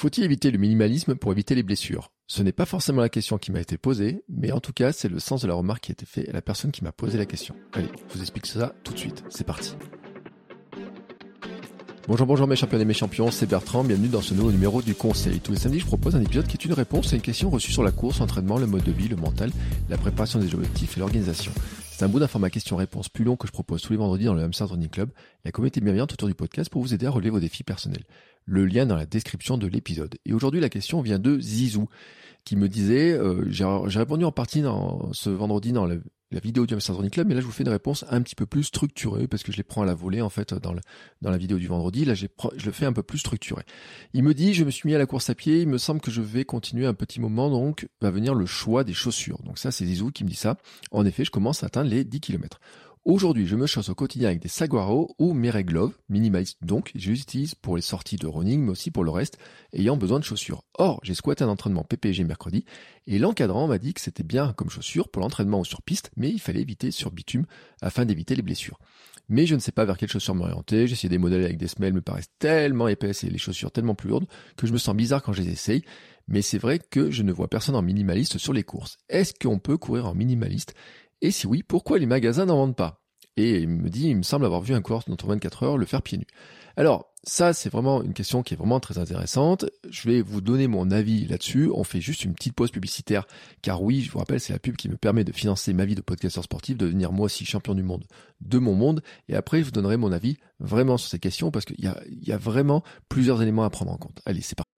Faut-il éviter le minimalisme pour éviter les blessures? Ce n'est pas forcément la question qui m'a été posée, mais en tout cas, c'est le sens de la remarque qui a été faite à la personne qui m'a posé la question. Allez, je vous explique ça tout de suite. C'est parti. Bonjour, bonjour mes champions et mes champions, c'est Bertrand, bienvenue dans ce nouveau numéro du Conseil. Tous les samedis, je propose un épisode qui est une réponse à une question reçue sur la course, l'entraînement, le mode de vie, le mental, la préparation des objectifs et l'organisation. C'est un bout d'un format question-réponse plus long que je propose tous les vendredis dans le Hamster Running Club, la communauté bienveillante autour du podcast pour vous aider à relever vos défis personnels. Le lien dans la description de l'épisode. Et aujourd'hui, la question vient de Zizou, qui me disait, euh, j'ai répondu en partie ce vendredi dans la vidéo du Running Club, mais là je vous fais une réponse un petit peu plus structurée parce que je les prends à la volée en fait dans, dans la vidéo du vendredi. Là je le fais un peu plus structuré. Il me dit je me suis mis à la course à pied, il me semble que je vais continuer un petit moment donc va venir le choix des chaussures. Donc ça c'est Zizou qui me dit ça. En effet je commence à atteindre les 10 km. Aujourd'hui, je me chausse au quotidien avec des Saguaro ou Mere Glove, minimalistes donc, je les utilise pour les sorties de running, mais aussi pour le reste, ayant besoin de chaussures. Or, j'ai squatté un entraînement PPG mercredi, et l'encadrant m'a dit que c'était bien comme chaussures pour l'entraînement sur piste, mais il fallait éviter sur bitume afin d'éviter les blessures. Mais je ne sais pas vers quelles chaussures m'orienter, j'ai essayé des modèles avec des semelles me paraissent tellement épaisses et les chaussures tellement plus lourdes que je me sens bizarre quand je les essaye, mais c'est vrai que je ne vois personne en minimaliste sur les courses. Est-ce qu'on peut courir en minimaliste? Et si oui, pourquoi les magasins n'en vendent pas? Et il me dit, il me semble avoir vu un coureur dans 24 heures le faire pieds nus. Alors, ça, c'est vraiment une question qui est vraiment très intéressante. Je vais vous donner mon avis là-dessus. On fait juste une petite pause publicitaire, car oui, je vous rappelle, c'est la pub qui me permet de financer ma vie de podcasteur sportif, de devenir moi aussi champion du monde de mon monde. Et après, je vous donnerai mon avis vraiment sur ces questions, parce qu'il y a vraiment plusieurs éléments à prendre en compte. Allez, c'est parti.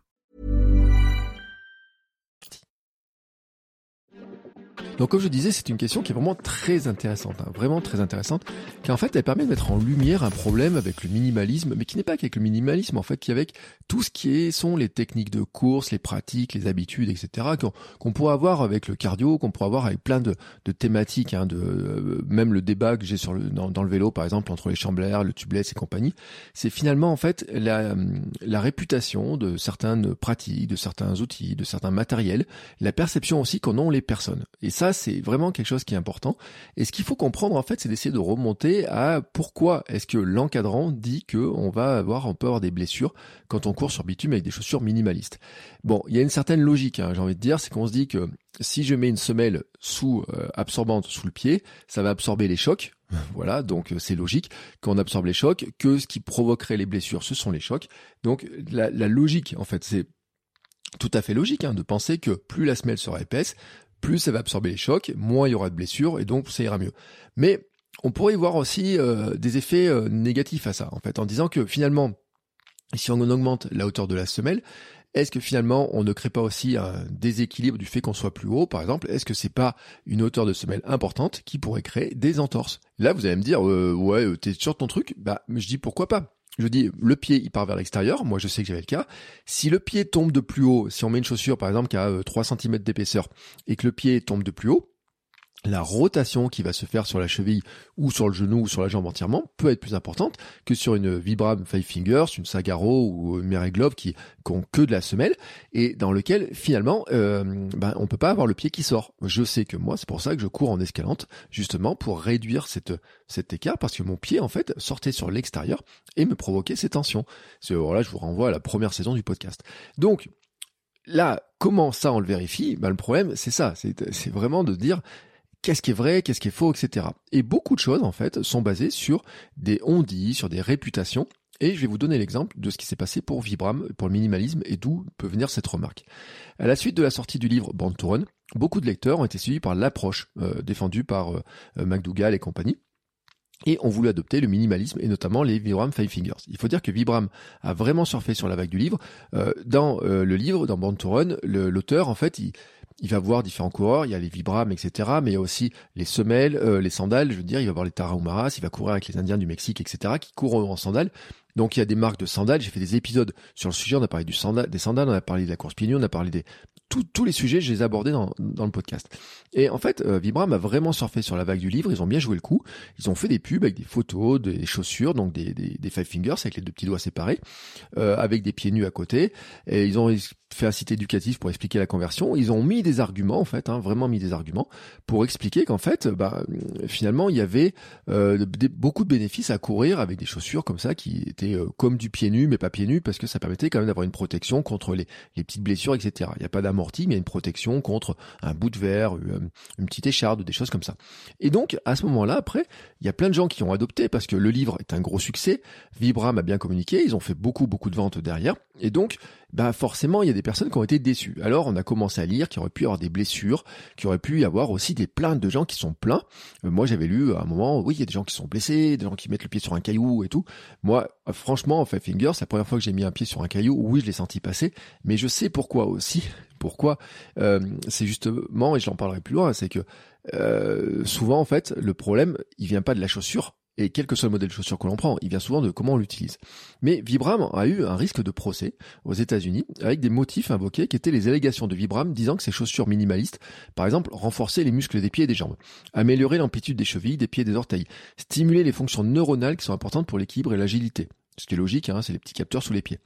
Donc comme je disais, c'est une question qui est vraiment très intéressante, hein, vraiment très intéressante, qui en fait elle permet de mettre en lumière un problème avec le minimalisme, mais qui n'est pas qu'avec le minimalisme, en fait, qui avec tout ce qui est, sont les techniques de course, les pratiques, les habitudes, etc., qu'on pourrait avoir avec le cardio, qu'on pourrait avoir avec plein de, thématiques, hein, de euh, même le débat que j'ai sur le dans, le vélo, par exemple, entre les chamblères, le tubeless et compagnie, c'est finalement en fait la, la réputation de certaines pratiques, de certains outils, de certains matériels, la perception aussi qu'en ont les personnes. Et ça, c'est vraiment quelque chose qui est important. Et ce qu'il faut comprendre, en fait, c'est d'essayer de remonter à pourquoi est-ce que l'encadrant dit que on va avoir, on peut avoir des blessures quand on court sur bitume avec des chaussures minimalistes. Bon, il y a une certaine logique, hein, j'ai envie de dire, c'est qu'on se dit que si je mets une semelle sous euh, absorbante sous le pied, ça va absorber les chocs. Voilà, donc euh, c'est logique qu'on absorbe les chocs, que ce qui provoquerait les blessures, ce sont les chocs. Donc la, logique, en fait, c'est tout à fait logique hein, de penser que plus la semelle sera épaisse, plus ça va absorber les chocs, moins il y aura de blessures et donc ça ira mieux. Mais on pourrait y voir aussi euh, des effets euh, négatifs à ça, en fait, en disant que finalement, si on augmente la hauteur de la semelle, est-ce que finalement on ne crée pas aussi un déséquilibre du fait qu'on soit plus haut, par exemple? Est-ce que c'est pas une hauteur de semelle importante qui pourrait créer des entorses? Là, vous allez me dire, euh, ouais, t'es sûr de ton truc? Bah, je dis pourquoi pas je dis, le pied, il part vers l'extérieur. Moi, je sais que j'avais le cas. Si le pied tombe de plus haut, si on met une chaussure, par exemple, qui a 3 euh, cm d'épaisseur, et que le pied tombe de plus haut, la rotation qui va se faire sur la cheville ou sur le genou ou sur la jambe entièrement peut être plus importante que sur une Vibram Five Fingers, une Sagaro ou une Mary Glove qui n'ont que de la semelle et dans lequel finalement euh, ben, on peut pas avoir le pied qui sort. Je sais que moi c'est pour ça que je cours en escalante justement pour réduire cette, cet écart parce que mon pied en fait sortait sur l'extérieur et me provoquait ces tensions. Voilà, je vous renvoie à la première saison du podcast. Donc là, comment ça on le vérifie? Ben, Le problème c'est ça, c'est vraiment de dire qu'est-ce qui est vrai, qu'est-ce qui est faux, etc. Et beaucoup de choses, en fait, sont basées sur des on-dit, sur des réputations, Et je vais vous donner l'exemple de ce qui s'est passé pour Vibram, pour le minimalisme et d'où peut venir cette remarque. À la suite de la sortie du livre Run, beaucoup de lecteurs ont été suivis par l'approche euh, défendue par euh, McDougall et compagnie et ont voulu adopter le minimalisme et notamment les Vibram Five Fingers. Il faut dire que Vibram a vraiment surfé sur la vague du livre. Euh, dans euh, le livre, dans Band to Run, l'auteur, en fait, il, il va voir différents coureurs, il y a les Vibram, etc. Mais il y a aussi les semelles, euh, les sandales, je veux dire, il va voir les Tarahumaras, il va courir avec les Indiens du Mexique, etc. qui courent en sandales. Donc il y a des marques de sandales, j'ai fait des épisodes sur le sujet, on a parlé du sandal, des sandales, on a parlé de la course pied on a parlé des tous les sujets, je les ai abordés dans, dans le podcast. Et en fait, euh, Vibram a vraiment surfé sur la vague du livre, ils ont bien joué le coup, ils ont fait des pubs avec des photos, des chaussures, donc des, des, des five fingers avec les deux petits doigts séparés, euh, avec des pieds nus à côté, et ils ont fait un site éducatif pour expliquer la conversion. Ils ont mis des arguments, en fait, hein, vraiment mis des arguments pour expliquer qu'en fait, bah, finalement, il y avait euh, beaucoup de bénéfices à courir avec des chaussures comme ça qui étaient euh, comme du pied nu, mais pas pied nu, parce que ça permettait quand même d'avoir une protection contre les, les petites blessures, etc. Il n'y a pas d'amorti, mais il y a une protection contre un bout de verre, euh, une petite écharde, des choses comme ça. Et donc, à ce moment-là, après, il y a plein de gens qui ont adopté parce que le livre est un gros succès. Vibram a bien communiqué, ils ont fait beaucoup, beaucoup de ventes derrière. Et donc, bah forcément, il y a des personnes qui ont été déçues. Alors, on a commencé à lire qu'il aurait pu y avoir des blessures, qu'il aurait pu y avoir aussi des plaintes de gens qui sont pleins. Euh, moi, j'avais lu à un moment, oui, il y a des gens qui sont blessés, des gens qui mettent le pied sur un caillou et tout. Moi, euh, franchement, en Five Fingers, la première fois que j'ai mis un pied sur un caillou. Oui, je l'ai senti passer, mais je sais pourquoi aussi. Pourquoi euh, C'est justement, et je parlerai plus loin, c'est que euh, souvent, en fait, le problème, il vient pas de la chaussure, et quel que soit le modèle de chaussure que l'on prend, il vient souvent de comment on l'utilise. Mais Vibram a eu un risque de procès aux États-Unis avec des motifs invoqués qui étaient les allégations de Vibram disant que ses chaussures minimalistes, par exemple, renforçaient les muscles des pieds et des jambes, amélioraient l'amplitude des chevilles, des pieds et des orteils, stimulaient les fonctions neuronales qui sont importantes pour l'équilibre et l'agilité. Ce qui est logique, hein, c'est les petits capteurs sous les pieds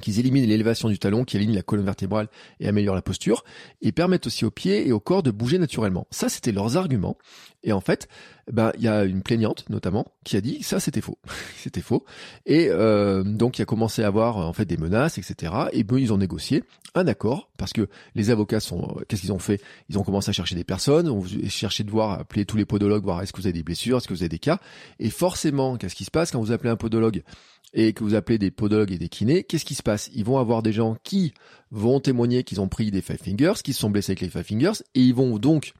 qu'ils éliminent l'élévation du talon, qui aligne la colonne vertébrale et améliore la posture, et permettent aussi aux pieds et au corps de bouger naturellement. Ça, c'était leurs arguments. Et en fait, ben il y a une plaignante notamment qui a dit ça c'était faux, c'était faux. Et euh, donc il a commencé à avoir en fait des menaces, etc. Et ben ils ont négocié un accord parce que les avocats sont, qu'est-ce qu'ils ont fait? Ils ont commencé à chercher des personnes, ont cherché de voir, appeler tous les podologues, voir est-ce que vous avez des blessures, est-ce que vous avez des cas? Et forcément, qu'est-ce qui se passe? Quand vous appelez un podologue et que vous appelez des podologues et des kinés, qu'est-ce qui se passe? Ils vont avoir des gens qui vont témoigner qu'ils ont pris des five fingers, qui se sont blessés avec les five fingers, et ils vont donc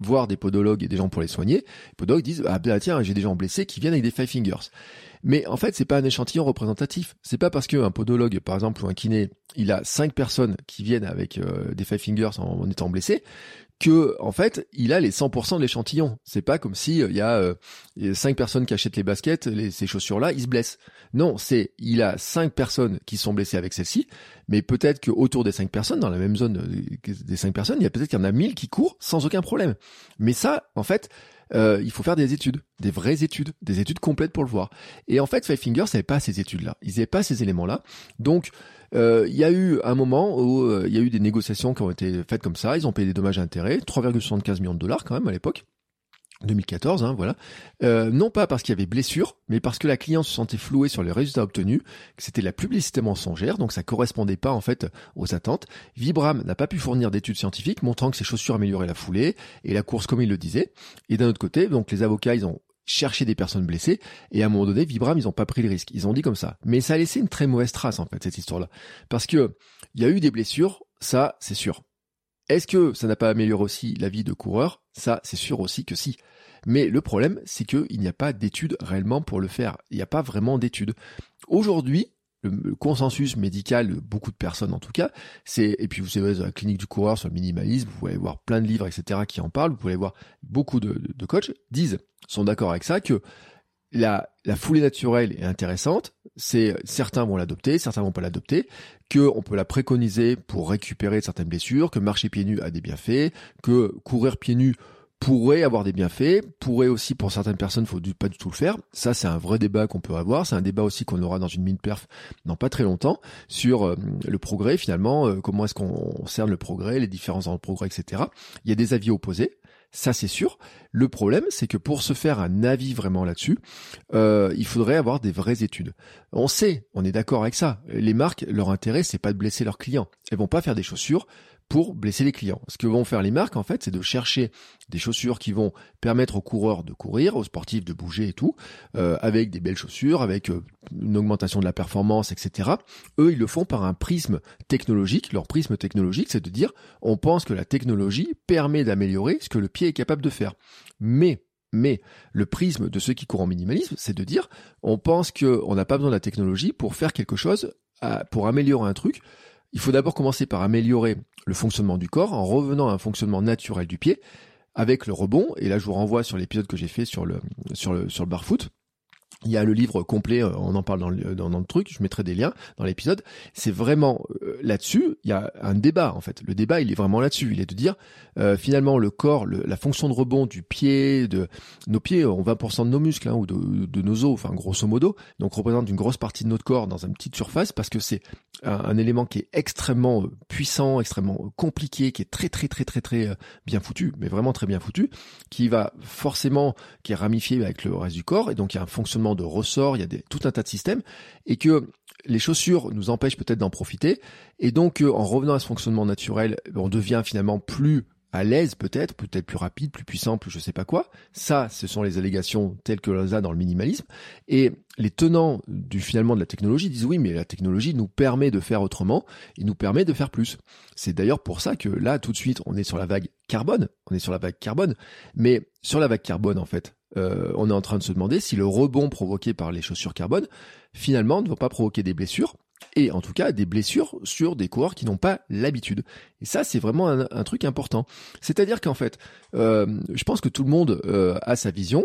voir des podologues et des gens pour les soigner. Les podologues disent ah bah tiens j'ai des gens blessés qui viennent avec des five fingers. Mais en fait c'est pas un échantillon représentatif. C'est pas parce qu'un podologue par exemple ou un kiné il a cinq personnes qui viennent avec euh, des five fingers en étant blessés que en fait il a les 100% de l'échantillon. C'est pas comme si euh, il y a euh, cinq personnes qui achètent les baskets, les, ces chaussures là, ils se blessent. Non, c'est il a cinq personnes qui sont blessées avec celle-ci, mais peut-être que autour des cinq personnes, dans la même zone euh, des cinq personnes, il y a peut-être qu'il y en a mille qui courent sans aucun problème. Mais ça, en fait, euh, il faut faire des études, des vraies études, des études complètes pour le voir. Et en fait, Five Fingers n'avait pas ces études-là, ils n'avaient pas ces éléments-là. Donc, euh, il y a eu un moment où il y a eu des négociations qui ont été faites comme ça, ils ont payé des dommages à intérêts, 3,75 millions de dollars quand même à l'époque. 2014, hein, voilà. Euh, non pas parce qu'il y avait blessure, mais parce que la cliente se sentait flouée sur les résultats obtenus, que c'était la publicité mensongère, donc ça correspondait pas en fait aux attentes. Vibram n'a pas pu fournir d'études scientifiques montrant que ses chaussures amélioraient la foulée et la course comme il le disait. Et d'un autre côté, donc les avocats, ils ont cherché des personnes blessées et à un moment donné, Vibram, ils ont pas pris le risque. Ils ont dit comme ça. Mais ça a laissé une très mauvaise trace en fait cette histoire-là, parce que il y a eu des blessures, ça c'est sûr. Est-ce que ça n'a pas amélioré aussi la vie de coureur? Ça, c'est sûr aussi que si. Mais le problème, c'est qu'il n'y a pas d'études réellement pour le faire. Il n'y a pas vraiment d'études. Aujourd'hui, le consensus médical beaucoup de personnes en tout cas, c'est, et puis vous savez, la clinique du coureur sur le minimalisme, vous pouvez voir plein de livres, etc., qui en parlent, vous pouvez voir beaucoup de, de coachs disent, sont d'accord avec ça, que la, la foulée naturelle est intéressante. C'est certains vont l'adopter, certains vont pas l'adopter. Que on peut la préconiser pour récupérer certaines blessures. Que marcher pieds nus a des bienfaits. Que courir pieds nus pourrait avoir des bienfaits, pourrait aussi pour certaines personnes, faut pas du tout le faire. Ça, c'est un vrai débat qu'on peut avoir. C'est un débat aussi qu'on aura dans une mine perf dans pas très longtemps sur euh, le progrès finalement, euh, comment est-ce qu'on cerne le progrès, les différences dans le progrès, etc. Il y a des avis opposés. Ça, c'est sûr. Le problème, c'est que pour se faire un avis vraiment là-dessus, euh, il faudrait avoir des vraies études. On sait, on est d'accord avec ça. Les marques, leur intérêt, c'est pas de blesser leurs clients. Elles vont pas faire des chaussures pour blesser les clients. Ce que vont faire les marques, en fait, c'est de chercher des chaussures qui vont permettre aux coureurs de courir, aux sportifs de bouger et tout, euh, avec des belles chaussures, avec euh, une augmentation de la performance, etc. Eux, ils le font par un prisme technologique. Leur prisme technologique, c'est de dire, on pense que la technologie permet d'améliorer ce que le pied est capable de faire. Mais mais le prisme de ceux qui courent en minimalisme, c'est de dire, on pense qu'on n'a pas besoin de la technologie pour faire quelque chose, pour améliorer un truc. Il faut d'abord commencer par améliorer le fonctionnement du corps en revenant à un fonctionnement naturel du pied avec le rebond. Et là, je vous renvoie sur l'épisode que j'ai fait sur le, sur le, sur le barfoot. Il y a le livre complet, euh, on en parle dans le, truc, je mettrai des liens dans l'épisode. C'est vraiment euh, là-dessus, il y a un débat en fait. Le débat, il est vraiment là-dessus. Il est de dire, euh, finalement, le corps, la fonction de rebond du pied, de nos pieds ont 20% de nos muscles hein, ou de, de, nos os, enfin grosso modo, donc représente une grosse partie de notre corps dans une petite surface parce que c'est un, élément qui est extrêmement puissant, extrêmement compliqué, qui est très très très très très bien foutu, mais vraiment très bien foutu, qui va forcément, qui est ramifié avec le reste du corps, et donc il y a un fonctionnement de ressorts, il y a tout un tas de systèmes, et que les chaussures nous empêchent peut-être d'en profiter, et donc euh, en revenant à ce fonctionnement naturel, on devient finalement plus à l'aise peut-être, peut-être plus rapide, plus puissant, plus je sais pas quoi. Ça, ce sont les allégations telles que l'on a dans le minimalisme. Et les tenants du finalement de la technologie disent oui, mais la technologie nous permet de faire autrement et nous permet de faire plus. C'est d'ailleurs pour ça que là, tout de suite, on est sur la vague carbone. On est sur la vague carbone. Mais sur la vague carbone, en fait, euh, on est en train de se demander si le rebond provoqué par les chaussures carbone, finalement, ne va pas provoquer des blessures, et en tout cas des blessures sur des coureurs qui n'ont pas l'habitude. Et ça, c'est vraiment un, truc important. C'est-à-dire qu'en fait, euh, je pense que tout le monde euh, a sa vision,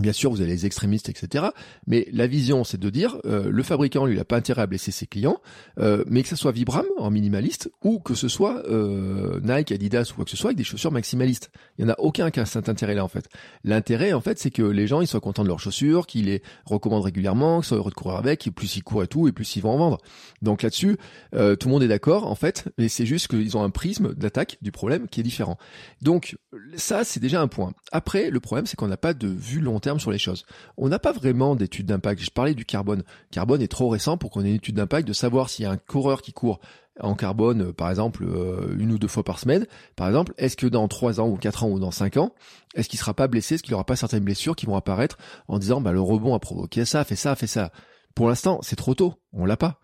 Bien sûr, vous avez les extrémistes, etc. Mais la vision, c'est de dire, euh, le fabricant, lui, il n'a pas intérêt à blesser ses clients, euh, mais que ce soit Vibram en minimaliste ou que ce soit euh, Nike, Adidas ou quoi que ce soit avec des chaussures maximalistes. Il n'y en a aucun qui a cet intérêt-là, en fait. L'intérêt, en fait, c'est que les gens, ils soient contents de leurs chaussures, qu'ils les recommandent régulièrement, qu'ils soient heureux de courir avec, et plus ils courent et tout, et plus ils vont en vendre. Donc là-dessus, tout le monde est d'accord, en fait, mais c'est juste qu'ils ont un prisme d'attaque du problème qui est différent. Donc ça, c'est déjà un point. Après, le problème, c'est qu'on n'a pas de vue long sur les choses. On n'a pas vraiment d'études d'impact. Je parlais du carbone. Carbone est trop récent pour qu'on ait une étude d'impact de savoir s'il y a un coureur qui court en carbone, euh, par exemple, euh, une ou deux fois par semaine, par exemple, est-ce que dans trois ans ou quatre ans ou dans cinq ans, est-ce qu'il sera pas blessé, est-ce qu'il aura pas certaines blessures qui vont apparaître en disant, bah, le rebond a provoqué ça, fait ça, fait ça? Pour l'instant, c'est trop tôt. On l'a pas.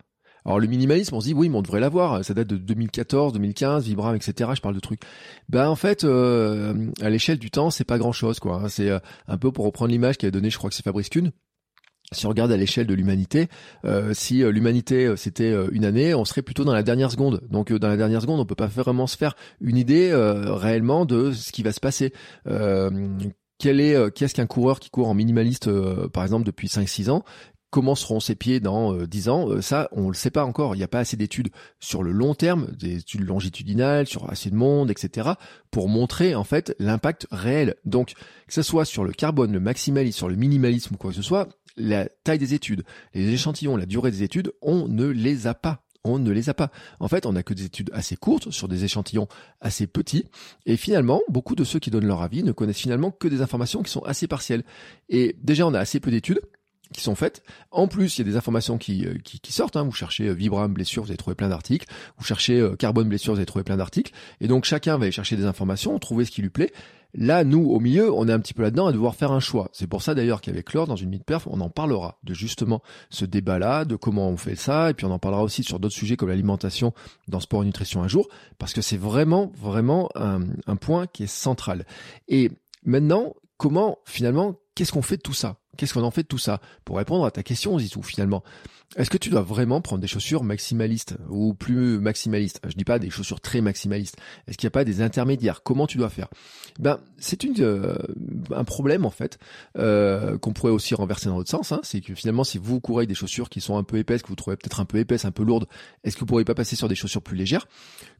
Alors le minimalisme, on se dit oui, mais on devrait l'avoir. Ça date de 2014, 2015, Vibram, etc. Je parle de trucs. Ben en fait, euh, à l'échelle du temps, c'est pas grand chose, quoi. C'est euh, un peu pour reprendre l'image qu'avait donnée, je crois que c'est Fabrice Kuhn. Si on regarde à l'échelle de l'humanité, euh, si l'humanité c'était une année, on serait plutôt dans la dernière seconde. Donc dans la dernière seconde, on peut pas vraiment se faire une idée réellement de ce qui va se passer. quel est qu'est-ce qu'un coureur qui court en minimaliste par exemple depuis 5 6 ans Comment seront ses pieds dans euh, 10 ans euh, Ça, on le sait pas encore. Il n'y a pas assez d'études sur le long terme, des études longitudinales, sur assez de monde, etc., pour montrer en fait l'impact réel. Donc, que ce soit sur le carbone, le maximalisme, sur le minimalisme ou quoi que ce soit, la taille des études, les échantillons, la durée des études, on ne les a pas on ne les a pas. En fait, on n'a que des études assez courtes sur des échantillons assez petits. Et finalement, beaucoup de ceux qui donnent leur avis ne connaissent finalement que des informations qui sont assez partielles. Et déjà, on a assez peu d'études qui sont faites. En plus, il y a des informations qui, euh, qui, sortent. Hein. Vous cherchez euh, Vibram blessure, vous allez trouver plein d'articles. Vous cherchez euh, carbone blessure, vous allez trouver plein d'articles. Et donc chacun va aller chercher des informations, trouver ce qui lui plaît. Là, nous, au milieu, on est un petit peu là-dedans à devoir faire un choix. C'est pour ça d'ailleurs qu'avec Laure, dans une mid-perf, on en parlera de justement ce débat-là, de comment on fait ça, et puis on en parlera aussi sur d'autres sujets comme l'alimentation dans sport et nutrition un jour, parce que c'est vraiment, vraiment un, un point qui est central. Et maintenant, comment finalement, qu'est-ce qu'on fait de tout ça? Qu'est-ce qu'on en fait de tout ça? Pour répondre à ta question, Zizou, finalement, est-ce que tu dois vraiment prendre des chaussures maximalistes ou plus maximalistes? Je dis pas des chaussures très maximalistes. Est-ce qu'il n'y a pas des intermédiaires? Comment tu dois faire? Ben, c'est euh, un problème en fait euh, qu'on pourrait aussi renverser dans l'autre sens. Hein. c'est que finalement, si vous courez des chaussures qui sont un peu épaisses, que vous trouvez peut-être un peu épaisses, un peu lourdes, est-ce que vous pourriez pas passer sur des chaussures plus légères?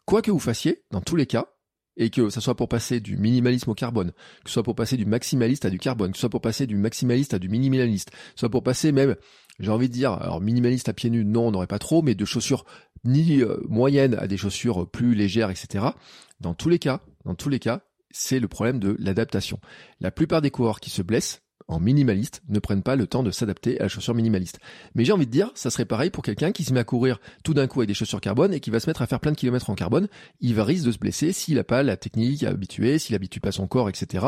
Quoi que vous fassiez, dans tous les cas, et que ça soit pour passer du minimalisme au carbone, que ce soit pour passer du maximaliste à du carbone, que ce soit pour passer du maximaliste à du minimaliste, soit pour passer même, j'ai envie de dire, alors minimaliste à pieds nus, non, on n'aurait pas trop, mais de chaussures ni euh, moyennes à des chaussures plus légères, etc. Dans tous les cas, dans tous les cas, c'est le problème de l'adaptation. La plupart des coureurs qui se blessent, en minimaliste ne prennent pas le temps de s'adapter à la chaussure minimaliste. Mais j'ai envie de dire, ça serait pareil pour quelqu'un qui se met à courir tout d'un coup avec des chaussures carbone et qui va se mettre à faire plein de kilomètres en carbone. Il va risque de se blesser s'il n'a pas la technique habituée, s'il habitue pas son corps, etc.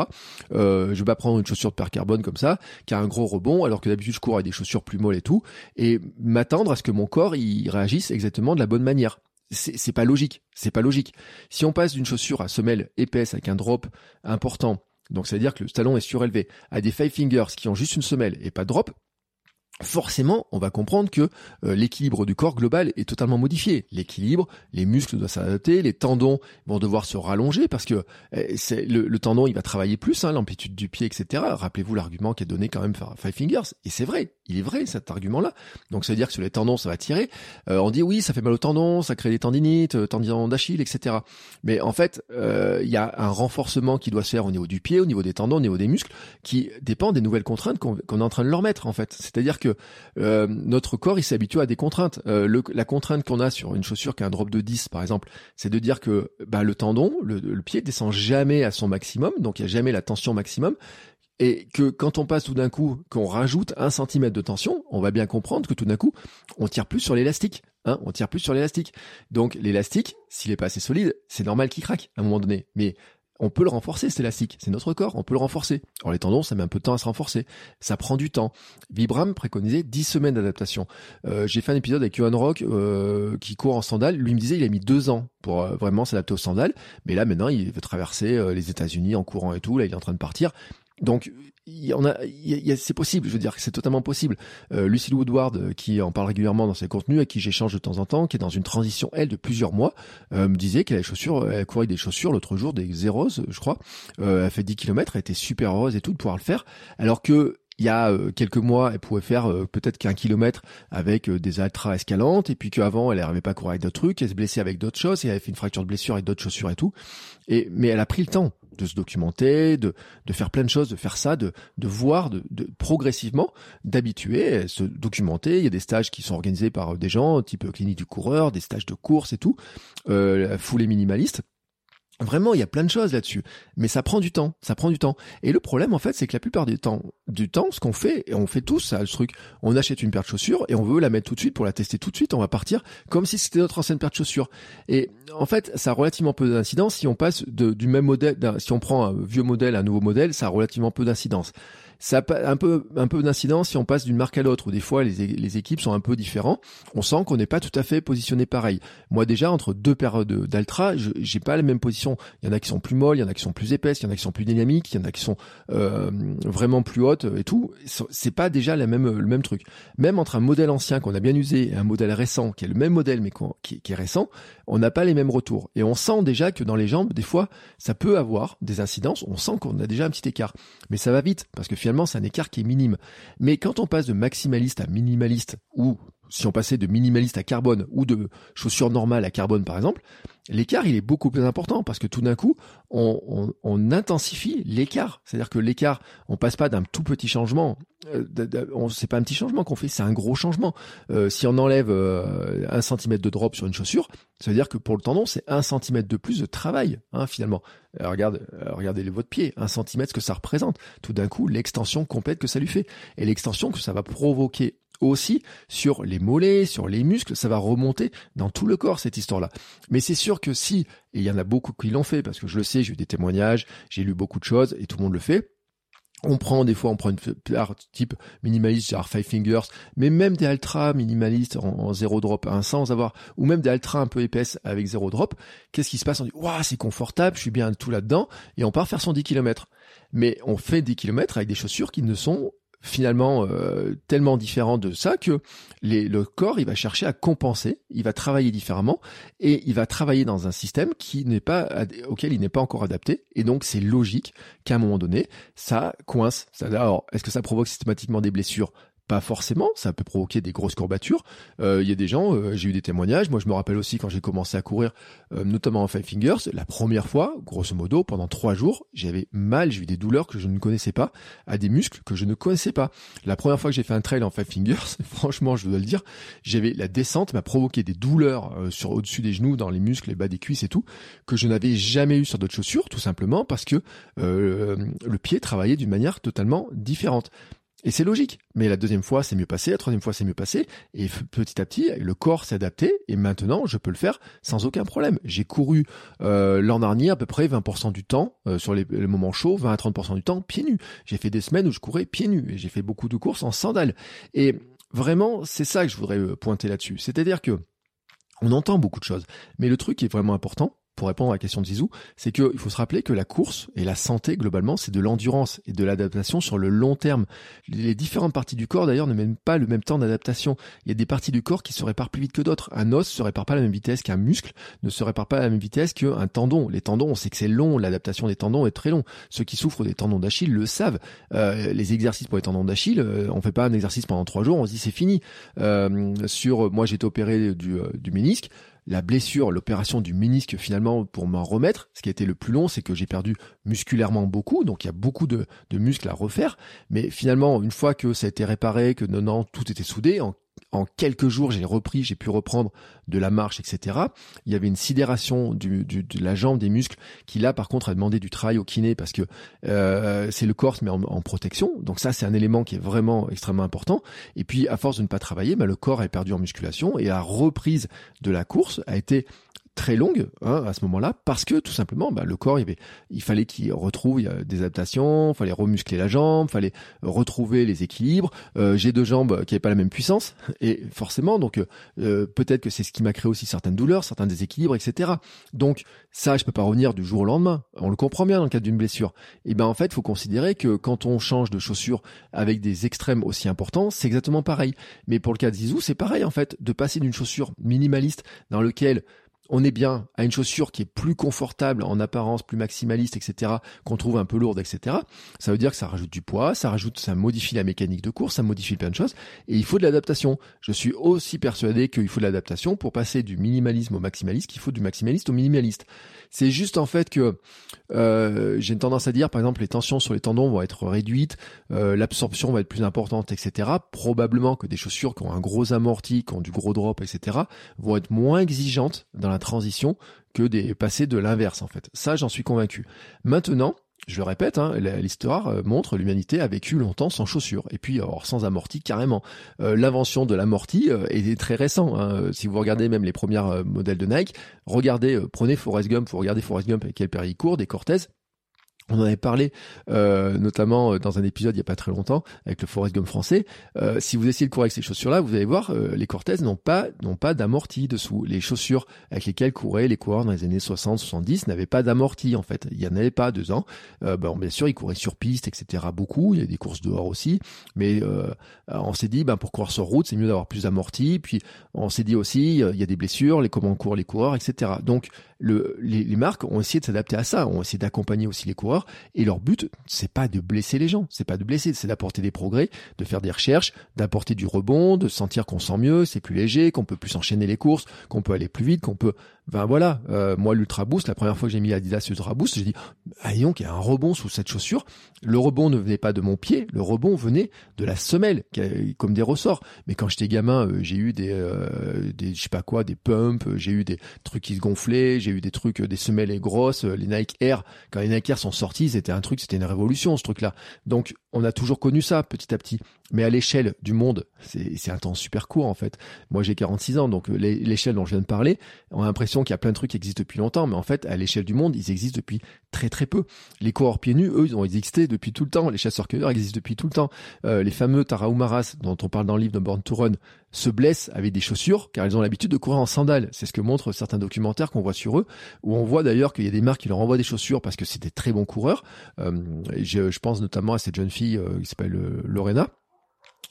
Euh, je vais pas prendre une chaussure de paire carbone comme ça, qui a un gros rebond, alors que d'habitude je cours avec des chaussures plus molles et tout, et m'attendre à ce que mon corps il réagisse exactement de la bonne manière c'est pas logique. C'est pas logique. Si on passe d'une chaussure à semelle épaisse avec un drop important donc ça veut dire que le talon est surélevé, à des five fingers qui ont juste une semelle et pas de drop, forcément, on va comprendre que euh, l'équilibre du corps global est totalement modifié. L'équilibre, les muscles doivent s'adapter, les tendons vont devoir se rallonger parce que eh, c'est le, tendon, il va travailler plus, hein, l'amplitude du pied, etc. Rappelez-vous l'argument qui est donné quand même par Five Fingers, et c'est vrai, il est vrai cet argument-là. Donc ça veut dire que sur les tendons, ça va tirer. Euh, on dit oui, ça fait mal aux tendons, ça crée des tendinites, euh, tendons d'Achille, etc. Mais en fait, il y a un renforcement qui doit se faire au niveau du pied, au niveau des tendons, au niveau des muscles, qui dépend des nouvelles contraintes qu'on est en train de leur mettre en fait. C'est-à-dire que euh, notre corps il s'habitue à des contraintes. Euh, la contrainte qu'on a sur une chaussure qui a un drop de 10 par exemple, c'est de dire que bah, le tendon, le, pied descend jamais à son maximum, donc il n'y a jamais la tension maximum et que quand on passe tout d'un coup, qu'on rajoute un centimètre de tension, on va bien comprendre que tout d'un coup, on tire plus sur l'élastique. Hein, on tire plus sur l'élastique. Donc l'élastique, s'il est pas assez solide, c'est normal qu'il craque à un moment donné. Mais on peut le renforcer cet élastique, c'est notre corps, on peut le renforcer. Alors les tendons, ça met un peu de temps à se renforcer, ça prend du temps. Vibram préconisait 10 semaines d'adaptation. Euh, j'ai fait un épisode avec Johan Rock euh, qui court en sandales, lui me disait il a mis deux ans pour euh, vraiment s'adapter aux sandales, mais là maintenant il veut traverser les États-Unis en courant et tout, là il est en train de partir. Donc il c'est possible, je veux dire que c'est totalement possible. Euh, Lucille Woodward, euh, qui en parle régulièrement dans ses contenus, avec qui j'échange de temps en temps, qui est dans une transition elle de plusieurs mois, euh, me disait qu'elle a des courait des chaussures l'autre jour, des Zeros, je crois. Euh, elle fait 10 km, elle était super heureuse et tout de pouvoir le faire, alors que il y a quelques mois, elle pouvait faire peut-être qu'un kilomètre avec des ultra escalantes, et puis qu'avant, elle n'arrivait pas à courir avec d'autres trucs, elle se blessait avec d'autres choses, et elle avait fait une fracture de blessure avec d'autres chaussures et tout. Mais elle a pris le temps de se documenter, de, faire plein de choses, de faire ça, de, voir, de, progressivement, d'habituer, se documenter. Il y a des stages qui sont organisés par des gens, type clinique du coureur, des stages de course et tout, euh, foulée minimaliste. Vraiment, il y a plein de choses là-dessus, mais ça prend du temps, ça prend du temps. Et le problème, en fait, c'est que la plupart du temps, du temps, ce qu'on fait, et on fait tous ça, ce truc, on achète une paire de chaussures et on veut la mettre tout de suite pour la tester tout de suite. On va partir comme si c'était notre ancienne paire de chaussures. Et en fait, ça a relativement peu d'incidence si on passe du même modèle, si on prend un vieux modèle à un nouveau modèle, ça a relativement peu d'incidence ça a un peu un peu d'incidence si on passe d'une marque à l'autre ou des fois les, les, équipes sont un peu différents. On sent qu'on n'est pas tout à fait positionné pareil. Moi déjà entre deux paires d'altra j'ai pas la même position. Il y en a qui sont plus molles il y en a qui sont plus épaisses il y en a qui sont plus dynamiques il y en a qui sont euh, vraiment plus hautes et tout. C'est pas déjà la même le même truc. Même entre un modèle ancien qu'on a bien usé et un modèle récent qui est le même modèle mais qui, est récent on n'a pas les mêmes retours. Et on sent déjà que dans les jambes des fois ça peut avoir des incidences. On sent qu'on a déjà un petit écart. Mais ça va vite parce que c'est un écart qui est minime. Mais quand on passe de maximaliste à minimaliste, ou si on passait de minimaliste à carbone, ou de chaussures normales à carbone par exemple, l'écart il est beaucoup plus important parce que tout d'un coup, on, intensifie l'écart. C'est-à-dire que l'écart, on passe pas d'un tout petit changement, euh, c'est pas un petit changement qu'on fait, c'est un gros changement. Euh, si on enlève euh, un centimètre de drop sur une chaussure, ça veut dire que pour le tendon, c'est un centimètre de plus de travail, hein, finalement. regarde, regardez votre pied, un centimètre, ce que ça représente. Tout d'un coup, l'extension complète que ça lui fait. Et l'extension que ça va provoquer aussi sur les mollets, sur les muscles, ça va remonter dans tout le corps cette histoire-là. Mais c'est sûr que si, et il y en a beaucoup qui l'ont fait, parce que je le sais, j'ai eu des témoignages, j'ai lu beaucoup de choses, et tout le monde le fait, on prend des fois, on prend une paire type minimaliste, genre Five Fingers, mais même des ultra minimalistes en, zéro drop, hein, sans avoir, ou même des ultra un peu épaisses avec zéro drop. Qu'est-ce qui se passe? On dit, waouh, c'est confortable, je suis bien tout là-dedans, et on part faire son 10 km. Mais on fait 10 km avec des chaussures qui ne sont finalement euh, tellement différent de ça que le corps il va chercher à compenser, il va travailler différemment et il va travailler dans un système qui n'est pas auquel il n'est pas encore adapté et donc c'est logique qu'à un moment donné ça coince. Alors est-ce que ça provoque systématiquement des blessures? Pas forcément, ça peut provoquer des grosses courbatures. Euh, Il y a des gens, euh, j'ai eu des témoignages. Moi, je me rappelle aussi quand j'ai commencé à courir, euh, notamment en Five Fingers, la première fois, grosso modo, pendant trois jours, j'avais mal, j'ai eu des douleurs que je ne connaissais pas, à des muscles que je ne connaissais pas. La première fois que j'ai fait un trail en Five Fingers, franchement, je dois le dire, j'avais la descente m'a provoqué des douleurs sur au-dessus des genoux, dans les muscles, les bas des cuisses et tout, que je n'avais jamais eu sur d'autres chaussures, tout simplement parce que le pied travaillait d'une manière totalement différente. Et c'est logique. Mais la deuxième fois, c'est mieux passé. La troisième fois, c'est mieux passé. Et petit à petit, le corps s'est adapté. Et maintenant, je peux le faire sans aucun problème. J'ai couru euh, l'an dernier à peu près 20% du temps euh, sur les, moments chauds, 20 à 30% du temps pieds nus. J'ai fait des semaines où je courais pieds nus. Et j'ai fait beaucoup de courses en sandales. Et vraiment, c'est ça que je voudrais euh, pointer là-dessus. C'est-à-dire que on entend beaucoup de choses. Mais le truc est vraiment important, pour répondre à la question de Zizou, c'est qu'il faut se rappeler que la course et la santé globalement, c'est de l'endurance et de l'adaptation sur le long terme. Les différentes parties du corps d'ailleurs ne mènent pas le même temps d'adaptation. Il y a des parties du corps qui se réparent plus vite que d'autres. Un os se répare pas à la même vitesse qu'un muscle, ne se répare pas à la même vitesse qu'un tendon. Les tendons, on sait que c'est long, l'adaptation des tendons est très long. Ceux qui souffrent des tendons d'Achille le savent. Euh, les exercices pour les tendons d'Achille, euh, on fait pas un exercice pendant trois jours, on se dit c'est fini. Euh, sur, moi j'ai été opéré du, du ménisque la blessure, l'opération du ménisque finalement pour m'en remettre. Ce qui a été le plus long, c'est que j'ai perdu musculairement beaucoup, donc il y a beaucoup de, muscles à refaire. Mais finalement, une fois que ça a été réparé, que non, non, tout était soudé, en quelques jours, j'ai repris, j'ai pu reprendre de la marche, etc. Il y avait une sidération de la jambe, des muscles, qui là, par contre, a demandé du travail au kiné parce que euh, c'est le corps met en, en protection. Donc ça, c'est un élément qui est vraiment extrêmement important. Et puis, à force de ne pas travailler, bah, le corps a perdu en musculation et la reprise de la course a été très longue hein, à ce moment-là parce que tout simplement bah, le corps il, avait, il fallait qu'il retrouve des adaptations, il fallait remuscler la jambe, il fallait retrouver les équilibres. Euh, J'ai deux jambes qui n'avaient pas la même puissance et forcément donc euh, peut-être que c'est ce qui m'a créé aussi certaines douleurs, certains déséquilibres, etc. Donc ça je peux pas revenir du jour au lendemain. On le comprend bien dans le cas d'une blessure. Et ben en fait il faut considérer que quand on change de chaussures avec des extrêmes aussi importants, c'est exactement pareil. Mais pour le cas de Zizou c'est pareil en fait de passer d'une chaussure minimaliste dans lequel on est bien à une chaussure qui est plus confortable en apparence, plus maximaliste, etc., qu'on trouve un peu lourde, etc., ça veut dire que ça rajoute du poids, ça rajoute, ça modifie la mécanique de course, ça modifie plein de choses, et il faut de l'adaptation. Je suis aussi persuadé qu'il faut de l'adaptation pour passer du minimalisme au maximaliste, qu'il faut du maximaliste au minimaliste. C'est juste en fait que euh, j'ai une tendance à dire, par exemple, les tensions sur les tendons vont être réduites, euh, l'absorption va être plus importante, etc. Probablement que des chaussures qui ont un gros amorti, qui ont du gros drop, etc., vont être moins exigeantes dans la transition que des passés de l'inverse en fait. Ça, j'en suis convaincu. Maintenant, je le répète, hein, l'histoire euh, montre l'humanité a vécu longtemps sans chaussures et puis alors, sans amorti carrément. Euh, L'invention de l'amorti euh, est très récent. Hein. Si vous regardez même les premiers modèles de Nike, regardez, prenez Forrest Gump, vous regardez Forrest Gump avec quel période il court, des Cortez, on en avait parlé euh, notamment euh, dans un épisode il y a pas très longtemps avec le Forest Gump français. Euh, si vous essayez de courir avec ces chaussures-là, vous allez voir euh, les Cortez n'ont pas n'ont pas d'amorti dessous. Les chaussures avec lesquelles couraient les coureurs dans les années 60-70 n'avaient pas d'amorti en fait. Il y en avait pas deux ans. Euh, bon, bien sûr, ils couraient sur piste, etc. Beaucoup. Il y a des courses dehors aussi, mais euh, on s'est dit ben pour courir sur route, c'est mieux d'avoir plus d'amorti. Puis on s'est dit aussi il y a des blessures, les comment courent les coureurs, etc. Donc le, les, les marques ont essayé de s'adapter à ça, ont essayé d'accompagner aussi les coureurs et leur but, c'est pas de blesser les gens, c'est pas de blesser, c'est d'apporter des progrès, de faire des recherches, d'apporter du rebond, de sentir qu'on sent mieux, c'est plus léger, qu'on peut plus enchaîner les courses, qu'on peut aller plus vite, qu'on peut ben voilà, euh, moi l'Ultra Boost, la première fois que j'ai mis Adidas Ultra Boost, j'ai dit ah donc il y a un rebond sous cette chaussure. Le rebond ne venait pas de mon pied, le rebond venait de la semelle, comme des ressorts. Mais quand j'étais gamin, euh, j'ai eu des, euh, des je sais pas quoi, des pumps, j'ai eu des trucs qui se gonflaient, j'ai eu des trucs, des semelles grosses, les Nike Air. Quand les Nike Air sont sortis, c'était un truc, c'était une révolution ce truc-là. Donc on a toujours connu ça petit à petit. Mais à l'échelle du monde, c'est un temps super court en fait. Moi j'ai 46 ans, donc l'échelle dont je viens de parler, on a l'impression qu'il y a plein de trucs qui existent depuis longtemps, mais en fait, à l'échelle du monde, ils existent depuis très très peu. Les coureurs pieds nus, eux, ils ont existé depuis tout le temps. Les chasseurs-cueilleurs existent depuis tout le temps. Euh, les fameux Taraumaras, dont on parle dans le livre de Born to Run, se blessent avec des chaussures, car ils ont l'habitude de courir en sandales. C'est ce que montrent certains documentaires qu'on voit sur eux, où on voit d'ailleurs qu'il y a des marques qui leur envoient des chaussures parce que c'est des très bons coureurs. Euh, je, pense notamment à cette jeune fille euh, qui s'appelle Lorena,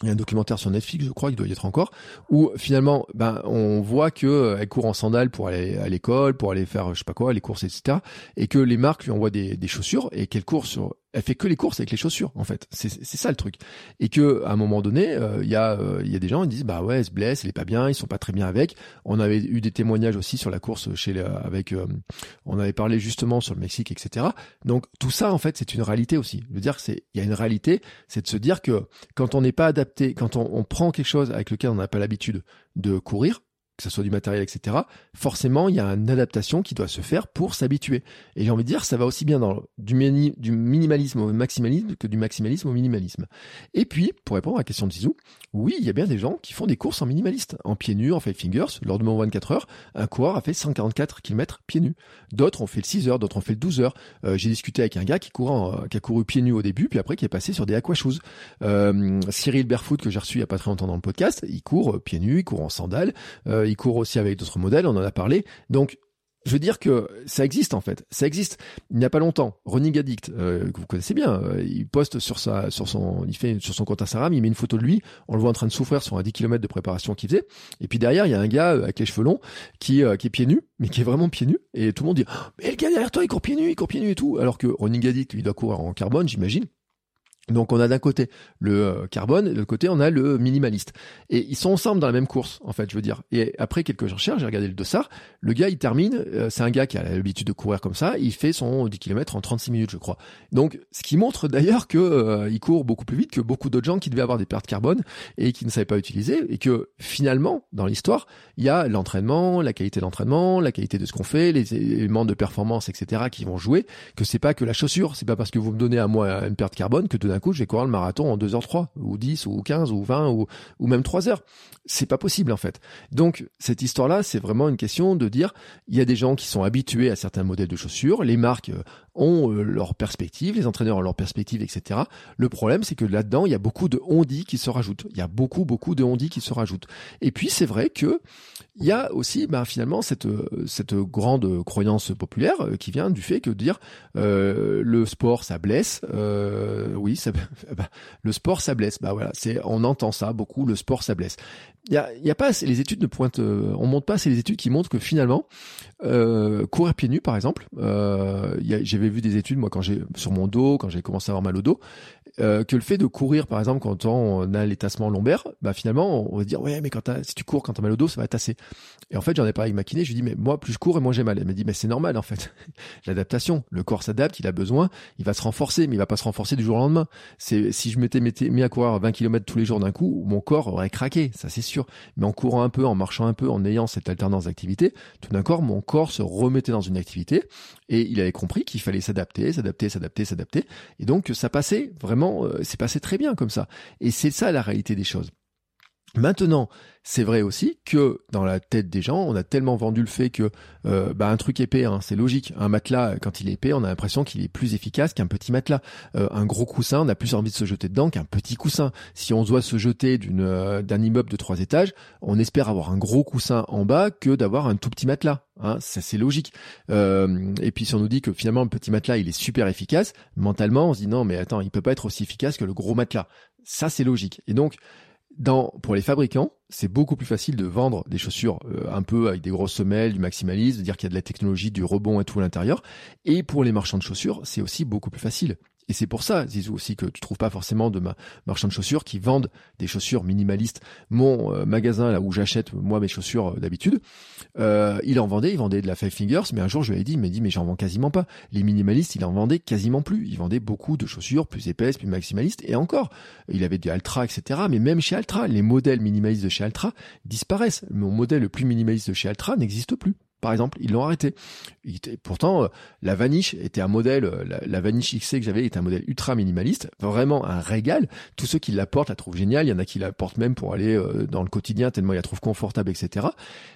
il y a un documentaire sur Netflix, je crois, qu'il doit y être encore, où finalement, ben, on voit que euh, elle court en sandales pour aller à l'école, pour aller faire, je sais pas quoi, les courses, etc. Et que les marques lui envoient des, des chaussures et qu'elle court sur elle fait que les courses avec les chaussures en fait. C'est ça le truc. Et que à un moment donné, euh, il y a euh, il y a des gens qui disent bah ouais, elle se blesse, elle est pas bien, ils sont pas très bien avec. On avait eu des témoignages aussi sur la course chez les, avec euh, on avait parlé justement sur le Mexique, etc. Donc tout ça en fait c'est une réalité aussi. Je dire c'est il y a une réalité, c'est de se dire que quand on n'est pas adapté, quand on prend quelque chose avec lequel on n'a pas l'habitude de courir, que ce soit du matériel, etc., forcément, il y a une adaptation qui doit se faire pour s'habituer. Et j'ai envie de dire, ça va aussi bien dans du, minimalisme au maximalisme que du maximalisme au minimalisme. Et puis, pour répondre à la question de Zizou, oui, il y a bien des gens qui font des courses en minimaliste, en pieds nus, en five fingers. Lors de mon 24 heures, un coureur a fait 144 km pieds nus. D'autres ont fait le 6 heures, d'autres ont fait le 12 heures. Euh, j'ai discuté avec un gars qui, courant, qui a couru pieds nus au début, puis après qui est passé sur des aqua shoes. Euh, Cyril Barefoot, que j'ai reçu il y a pas très longtemps dans le podcast, il court pieds nus, il court en sandales. Euh, il court aussi avec d'autres modèles, on en a parlé. Donc, je veux dire que ça existe en fait, ça existe. Il n'y a pas longtemps, Running Addict, euh, que vous connaissez bien, euh, il poste sur son, il fait sur compte Instagram, il met une photo de lui, on le voit en train de souffrir sur un 10 km de préparation qu'il faisait. Et puis derrière, il y a un gars avec les cheveux longs qui, est pieds nus, mais qui est vraiment pieds nus. Et tout le monde dit, oh, mais le gars derrière toi, il court pieds nus, il court pieds nus et tout. Alors que Running Addict, il doit courir en carbone, j'imagine. Donc on a d'un côté le euh, carbone, et de l'autre côté on a le minimaliste. Et ils sont ensemble dans la même course, en fait, je veux dire. Et après quelques recherches, j'ai regardé le dossard, le gars il termine, euh, c'est un gars qui a l'habitude de courir comme ça, il fait son 10 km en 36 minutes, je crois. Donc ce qui montre d'ailleurs que euh, il court beaucoup plus vite que beaucoup d'autres gens qui devaient avoir des pertes carbone et qui ne savaient pas utiliser, et que finalement, dans l'histoire, il y a l'entraînement, la qualité d'entraînement, la qualité de ce qu'on fait, les éléments de performance, etc. qui vont jouer, que c'est pas que la chaussure, c'est pas parce que vous me donnez à moi une perte carbone que de d'un coup, je vais courir le marathon en 2h03, ou 10, ou 15, ou 20, ou, ou même 3 heures. C'est pas possible, en fait. Donc, cette histoire-là, c'est vraiment une question de dire, il y a des gens qui sont habitués à certains modèles de chaussures, les marques euh, ont euh, leur perspective, les entraîneurs ont leur perspective, etc. Le problème, c'est que là-dedans, il y a beaucoup de ondis qui se rajoutent. Il y a beaucoup, beaucoup de ondis qui se rajoutent. Et puis, c'est vrai que il y a aussi, ben, finalement, cette, cette grande croyance populaire euh, qui vient du fait que dire euh, le sport, ça blesse. Euh, oui, bah, le sport, ça blesse. Bah voilà, c'est, on entend ça beaucoup. Le sport, ça blesse. Y a, pas les études ne pointent, euh, on montre pas assez les études qui montrent que finalement, euh, courir pieds nus, par exemple, euh, j'avais vu des études moi quand j'ai sur mon dos, quand j'ai commencé à avoir mal au dos, euh, que le fait de courir, par exemple, quand on a les tassements lombaires, bah finalement, on va dire ouais, mais quand si tu cours quand t'as mal au dos, ça va tasser. Et en fait, j'en ai parlé avec ma kiné, je lui dis mais moi plus je cours et moins j'ai mal. Elle m'a dit mais c'est normal en fait. L'adaptation, le corps s'adapte, il a besoin, il va se renforcer, mais il va pas se renforcer du jour au lendemain. C'est si je m'étais mis à courir 20 km tous les jours d'un coup, mon corps aurait craqué, ça c'est sûr. Mais en courant un peu, en marchant un peu, en ayant cette alternance d'activité, tout d'un coup, mon corps se remettait dans une activité et il avait compris qu'il fallait s'adapter, s'adapter, s'adapter, s'adapter. Et donc ça passait vraiment, euh, c'est passé très bien comme ça. Et c'est ça la réalité des choses. Maintenant, c'est vrai aussi que dans la tête des gens, on a tellement vendu le fait que euh, bah, un truc épais, hein, c'est logique. Un matelas, quand il est épais, on a l'impression qu'il est plus efficace qu'un petit matelas. Euh, un gros coussin, on a plus envie de se jeter dedans qu'un petit coussin. Si on doit se jeter d'une euh, d'un immeuble de trois étages, on espère avoir un gros coussin en bas que d'avoir un tout petit matelas. Hein, ça c'est logique. et puis si on nous dit que finalement le petit matelas il est super efficace, mentalement on se dit non mais attends il peut pas être aussi efficace que le gros matelas. Ça c'est logique. Et donc dans, pour les fabricants, c'est beaucoup plus facile de vendre des chaussures euh, un peu avec des grosses semelles, du maximalisme, de dire qu'il y a de la technologie, du rebond et tout à l'intérieur. Et pour les marchands de chaussures, c'est aussi beaucoup plus facile. Et c'est pour ça, Zizou, aussi que tu trouves pas forcément de ma marchand de chaussures qui vendent des chaussures minimalistes. Mon euh, magasin, là où j'achète moi mes chaussures euh, d'habitude, euh, il en vendait, il vendait de la Five Fingers, mais un jour je lui ai dit, il m'a dit, mais j'en vends quasiment pas. Les minimalistes, il en vendait quasiment plus. Il vendait beaucoup de chaussures plus épaisses, plus maximalistes, et encore, il avait du Altra, etc. Mais même chez Altra, les modèles minimalistes de chez Altra disparaissent. Mon modèle le plus minimaliste de chez Altra n'existe plus par exemple, ils l'ont arrêté. pourtant, euh, la Vanish était un modèle, euh, la, Vanish XC que j'avais était un modèle ultra minimaliste, vraiment un régal. Tous ceux qui la portent la trouvent géniale. Il y en a qui la portent même pour aller euh, dans le quotidien tellement ils la trouvent confortable, etc.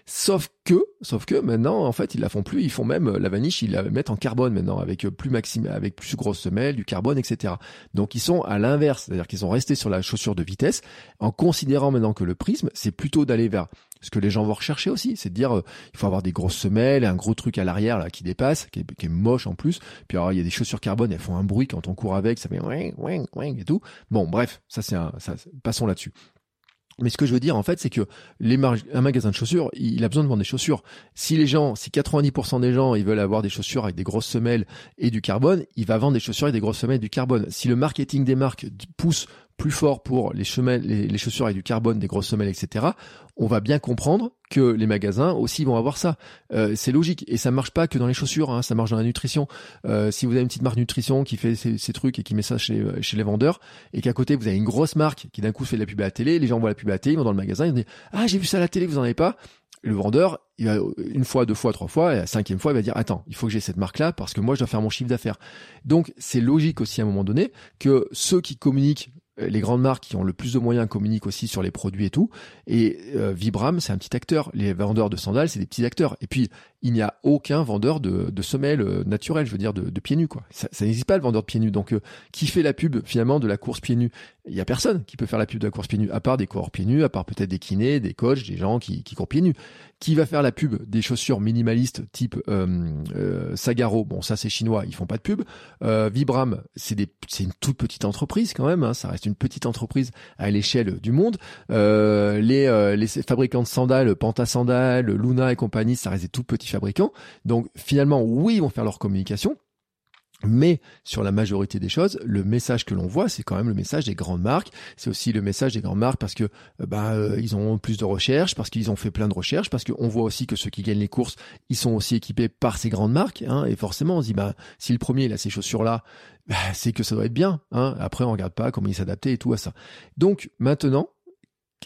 Sauf que, sauf que maintenant, en fait, ils la font plus. Ils font même la Vanish, ils la mettent en carbone maintenant avec plus maxime, avec plus grosse semelle, du carbone, etc. Donc ils sont à l'inverse, c'est-à-dire qu'ils sont restés sur la chaussure de vitesse en considérant maintenant que le prisme, c'est plutôt d'aller vers ce que les gens vont rechercher aussi, c'est de dire euh, il faut avoir des grosses semelles, un gros truc à l'arrière là qui dépasse, qui est, moche en plus. Puis il y a des chaussures carbone, elles font un bruit quand on court avec, ça fait wing wing wing et tout. Bon bref, ça c'est un, passons là-dessus. Mais ce que je veux dire, en fait, c'est que les un magasin de chaussures, il a besoin de vendre des chaussures. Si les gens, si 90% des gens, ils veulent avoir des chaussures avec des grosses semelles et du carbone, il va vendre des chaussures avec des grosses semelles et du carbone. Si le marketing des marques pousse plus fort pour les, semelles, les, chaussures avec du carbone, des grosses semelles, etc., on va bien comprendre que les magasins aussi vont avoir ça. Euh, c'est logique. Et ça marche pas que dans les chaussures, hein, ça marche dans la nutrition. Euh, si vous avez une petite marque nutrition qui fait ces, trucs et qui met ça chez, chez les vendeurs, et qu'à côté vous avez une grosse marque qui d'un coup fait de la pub à la télé, les gens voient la pub à la télé, ils vont dans le magasin, ils disent « Ah, j'ai vu ça à la télé, vous en avez pas ?» Le vendeur, il va une fois, deux fois, trois fois, et la cinquième fois, il va dire attends, il faut que j'ai cette marque-là parce que moi, je dois faire mon chiffre d'affaires. Donc, c'est logique aussi à un moment donné que ceux qui communiquent euh, les grandes marques qui ont le plus de moyens communiquent aussi sur les produits et tout. Et euh, Vibram, c'est un petit acteur. Les vendeurs de sandales, c'est des petits acteurs. Et puis, il n'y a aucun vendeur de, de semelles euh, naturelles, je veux dire, de, de pieds nus. Quoi. Ça, ça n'existe pas le vendeur de pieds nus. Donc, qui fait la pub finalement de la course pieds nus? Il y a personne qui peut faire la pub de la course pieds nus, à part des coureurs pieds nus, à part peut-être des kinés, des coachs, des gens qui, qui courent pieds nus. Qui va faire la pub des chaussures minimalistes type euh, Sagaro? Bon, ça c'est chinois, ils font pas de pub. Vibram, c'est une toute petite entreprise quand même. Hein, ça reste une petite entreprise à l'échelle du monde. Euh, les, euh, les fabricants de sandales, Panta Sandales, Luna et compagnie, ça reste des tout petits fabricants. Donc finalement, oui, ils vont faire leur communication. Mais sur la majorité des choses, le message que l'on voit, c'est quand même le message des grandes marques. C'est aussi le message des grandes marques parce que bah ils ont plus de recherches, parce qu'ils ont fait plein de recherches, parce qu'on voit aussi que ceux qui gagnent les courses, ils sont aussi équipés par ces grandes marques. Hein, et forcément, on se dit bah si le premier il a ces chaussures là, bah, c'est que ça doit être bien. Hein. Après, on regarde pas comment il s'adaptait et tout à ça. Donc maintenant,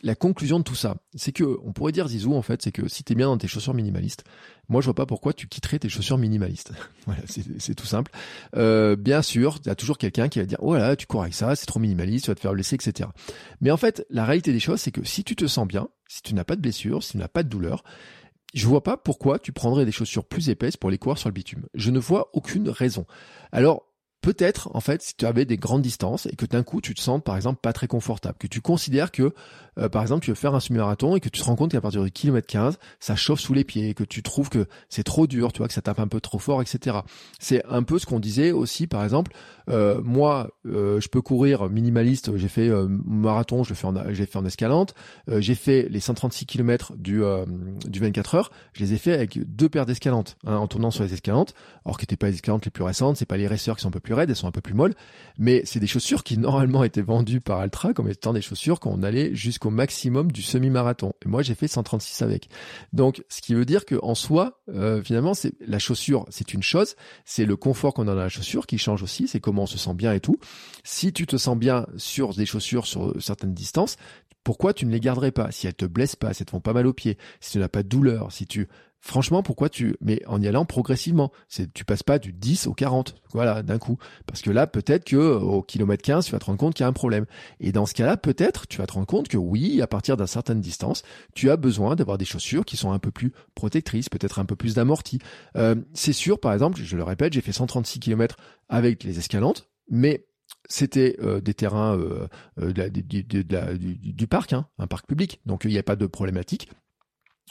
la conclusion de tout ça, c'est que on pourrait dire Zizou en fait, c'est que si t'es bien dans tes chaussures minimalistes, moi je vois pas pourquoi tu quitterais tes chaussures minimalistes. voilà, c'est tout simple. Euh, bien sûr, il y a toujours quelqu'un qui va dire oh là, tu cours avec ça, c'est trop minimaliste, tu vas te faire blesser, etc. Mais en fait, la réalité des choses, c'est que si tu te sens bien, si tu n'as pas de blessure, si tu n'as pas de douleur, je vois pas pourquoi tu prendrais des chaussures plus épaisses pour les courir sur le bitume. Je ne vois aucune raison. Alors peut-être en fait si tu avais des grandes distances et que d'un coup tu te sens par exemple pas très confortable, que tu considères que euh, par exemple tu veux faire un semi-marathon et que tu te rends compte qu'à partir du kilomètre 15 ça chauffe sous les pieds, que tu trouves que c'est trop dur, tu vois que ça tape un peu trop fort, etc. C'est un peu ce qu'on disait aussi par exemple. Euh, moi euh, je peux courir minimaliste, j'ai fait marathon, je fais en j'ai fait en escalante, j'ai fait les 136 km du du 24 heures, je les ai fait avec deux paires d'escalantes hein, en tournant sur les escalantes, alors que n'étaient pas les escalantes les plus récentes, c'est pas les racers qui sont un peu plus elles sont un peu plus molles, mais c'est des chaussures qui normalement étaient vendues par Altra comme étant des chaussures qu'on allait jusqu'au maximum du semi-marathon. Et moi, j'ai fait 136 avec. Donc, ce qui veut dire que en soi, euh, finalement, c'est la chaussure, c'est une chose, c'est le confort qu'on a dans la chaussure qui change aussi, c'est comment on se sent bien et tout. Si tu te sens bien sur des chaussures sur certaines distances, pourquoi tu ne les garderais pas? Si elles te blessent pas, si elles te font pas mal aux pieds, si tu n'as pas de douleur, si tu Franchement, pourquoi tu... Mais en y allant progressivement, c'est tu passes pas du 10 au 40, voilà, d'un coup. Parce que là, peut-être que au kilomètre 15, tu vas te rendre compte qu'il y a un problème. Et dans ce cas-là, peut-être, tu vas te rendre compte que oui, à partir d'une certaine distance, tu as besoin d'avoir des chaussures qui sont un peu plus protectrices, peut-être un peu plus d'amorti. Euh, c'est sûr, par exemple, je le répète, j'ai fait 136 km avec les escalantes, mais c'était euh, des terrains euh, du, parc, hein, un parc public, donc il n'y a pas de problématique.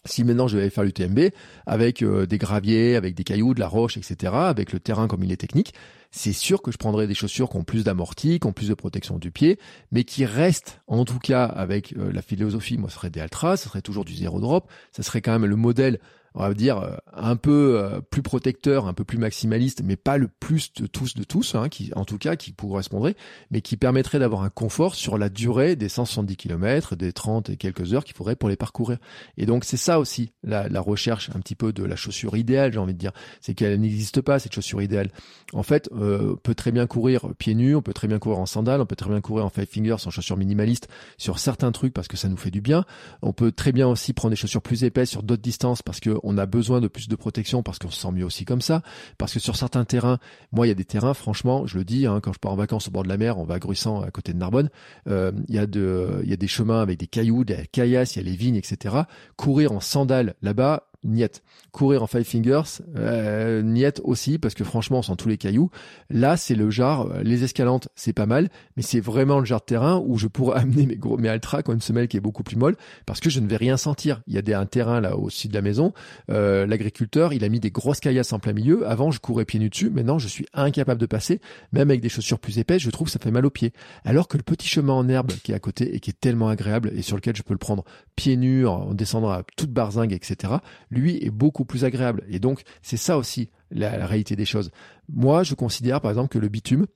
Si maintenant je vais faire l'UTMB avec euh, des graviers, avec des cailloux, de la roche, etc., avec le terrain comme il est technique, c'est sûr que je prendrai des chaussures qui ont plus d'amorti, qui ont plus de protection du pied, mais qui restent, en tout cas avec euh, la philosophie, moi ce serait des Altra, ce serait toujours du zéro drop, ça serait quand même le modèle on va dire euh, un peu euh, plus protecteur, un peu plus maximaliste, mais pas le plus de tous de tous, hein, qui en tout cas qui correspondrait, mais qui permettrait d'avoir un confort sur la durée des 170 km, des 30 et quelques heures qu'il faudrait pour les parcourir. Et donc c'est ça aussi la, la, recherche un petit peu de la chaussure idéale, j'ai envie de dire, c'est qu'elle n'existe pas cette chaussure idéale. En fait, euh, on peut très bien courir pieds nus, on peut très bien courir en sandales, on peut très bien courir en five fingers, en chaussures minimalistes sur certains trucs parce que ça nous fait du bien. On peut très bien aussi prendre des chaussures plus épaisses sur d'autres distances parce que on a besoin de plus de protection parce qu'on se sent mieux aussi comme ça. Parce que sur certains terrains, moi, il y a des terrains, franchement, je le dis, hein, quand je pars en vacances au bord de la mer, on va à Gruissant, à côté de Narbonne, euh, il y a de, il y a des chemins avec des cailloux, des caillasses, il y a les vignes, etc. Courir en sandales là-bas, niet. Courir en five fingers, euh, niet aussi, parce que franchement, on sent tous les cailloux. Là, c'est le genre, euh, les escalantes, c'est pas mal, mais c'est vraiment le genre de terrain où je pourrais amener mes gros, mes ultra quand une semelle qui est beaucoup plus molle, parce que je ne vais rien sentir. Il y a des, un terrain là au-dessus de la maison. Euh, L'agriculteur, il a mis des grosses caillasses en plein milieu. Avant, je courais pieds nus dessus. Maintenant, je suis incapable de passer. Même avec des chaussures plus épaisses, je trouve que ça fait mal aux pieds. Alors que le petit chemin en herbe qui est à côté et qui est tellement agréable et sur lequel je peux le prendre pieds nus, en descendant à toute barzingue, etc., lui est beaucoup plus agréable. Et donc, c'est ça aussi la, réalité des choses. Moi, je considère par exemple que le bitume,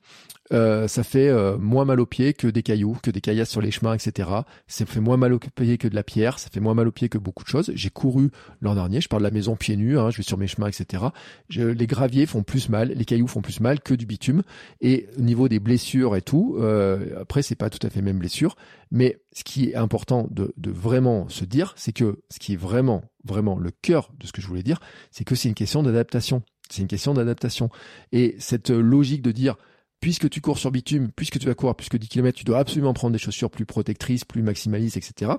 euh, ça fait euh, moins mal aux pieds que des cailloux, que des caillasses sur les chemins, etc. Ça fait moins mal aux pieds que de la pierre, ça fait moins mal aux pieds que beaucoup de choses. J'ai couru l'an dernier, je parle de la maison pieds nus, hein, je vais sur mes chemins, etc. Je, les graviers font plus mal, les cailloux font plus mal que du bitume. Et au niveau des blessures et tout, euh, après c'est pas tout à fait même blessure, mais ce qui est important de, de vraiment se dire, c'est que ce qui est vraiment, vraiment le cœur de ce que je voulais dire, c'est que c'est une question d'adaptation. C'est une question d'adaptation. Et cette logique de dire, puisque tu cours sur bitume, puisque tu vas courir plus que 10 km, tu dois absolument prendre des chaussures plus protectrices, plus maximalistes, etc.